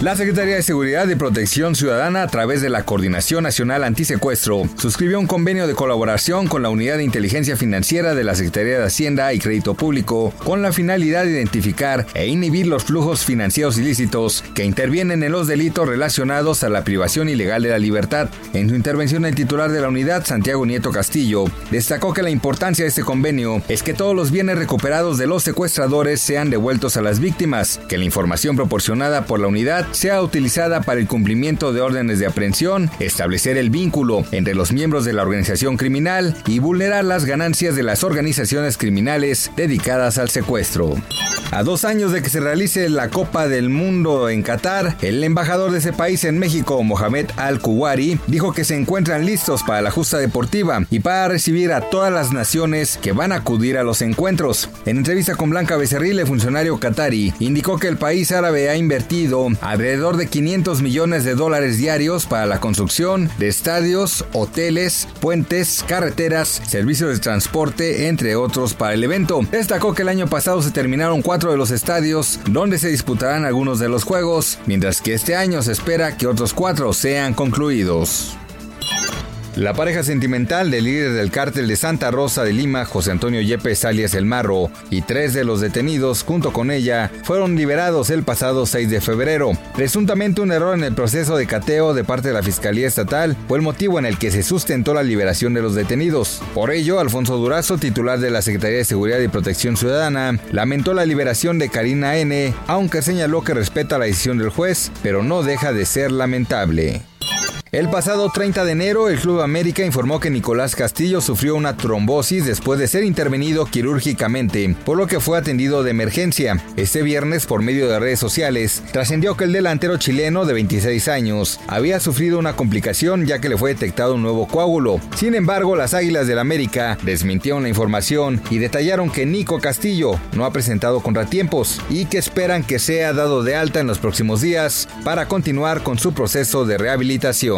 La Secretaría de Seguridad y Protección Ciudadana, a través de la Coordinación Nacional Antisecuestro, suscribió un convenio de colaboración con la Unidad de Inteligencia Financiera de la Secretaría de Hacienda y Crédito Público, con la finalidad de identificar e inhibir los flujos financieros ilícitos que intervienen en los delitos relacionados a la privación ilegal de la libertad. En su intervención, el titular de la unidad, Santiago Nieto Castillo, destacó que la importancia de este convenio es que todos los bienes recuperados de los secuestradores sean devueltos a las víctimas, que la información proporcionada por la unidad sea utilizada para el cumplimiento de órdenes de aprehensión, establecer el vínculo entre los miembros de la organización criminal y vulnerar las ganancias de las organizaciones criminales dedicadas al secuestro. A dos años de que se realice la Copa del Mundo en Qatar, el embajador de ese país en México, Mohamed Al-Kuwari, dijo que se encuentran listos para la justa deportiva y para recibir a todas las naciones que van a acudir a los encuentros. En entrevista con Blanca Becerril, el funcionario qatari indicó que el país árabe ha invertido alrededor de 500 millones de dólares diarios para la construcción de estadios, hoteles, puentes, carreteras, servicios de transporte, entre otros para el evento. Destacó que el año pasado se terminaron cuatro de los estadios donde se disputarán algunos de los juegos, mientras que este año se espera que otros cuatro sean concluidos. La pareja sentimental del líder del cártel de Santa Rosa de Lima, José Antonio Yepes alias El Marro, y tres de los detenidos junto con ella fueron liberados el pasado 6 de febrero. Presuntamente un error en el proceso de cateo de parte de la Fiscalía Estatal fue el motivo en el que se sustentó la liberación de los detenidos. Por ello, Alfonso Durazo, titular de la Secretaría de Seguridad y Protección Ciudadana, lamentó la liberación de Karina N., aunque señaló que respeta la decisión del juez, pero no deja de ser lamentable. El pasado 30 de enero, el Club América informó que Nicolás Castillo sufrió una trombosis después de ser intervenido quirúrgicamente, por lo que fue atendido de emergencia. Este viernes, por medio de redes sociales, trascendió que el delantero chileno de 26 años había sufrido una complicación ya que le fue detectado un nuevo coágulo. Sin embargo, las Águilas del América desmintieron la información y detallaron que Nico Castillo no ha presentado contratiempos y que esperan que sea dado de alta en los próximos días para continuar con su proceso de rehabilitación.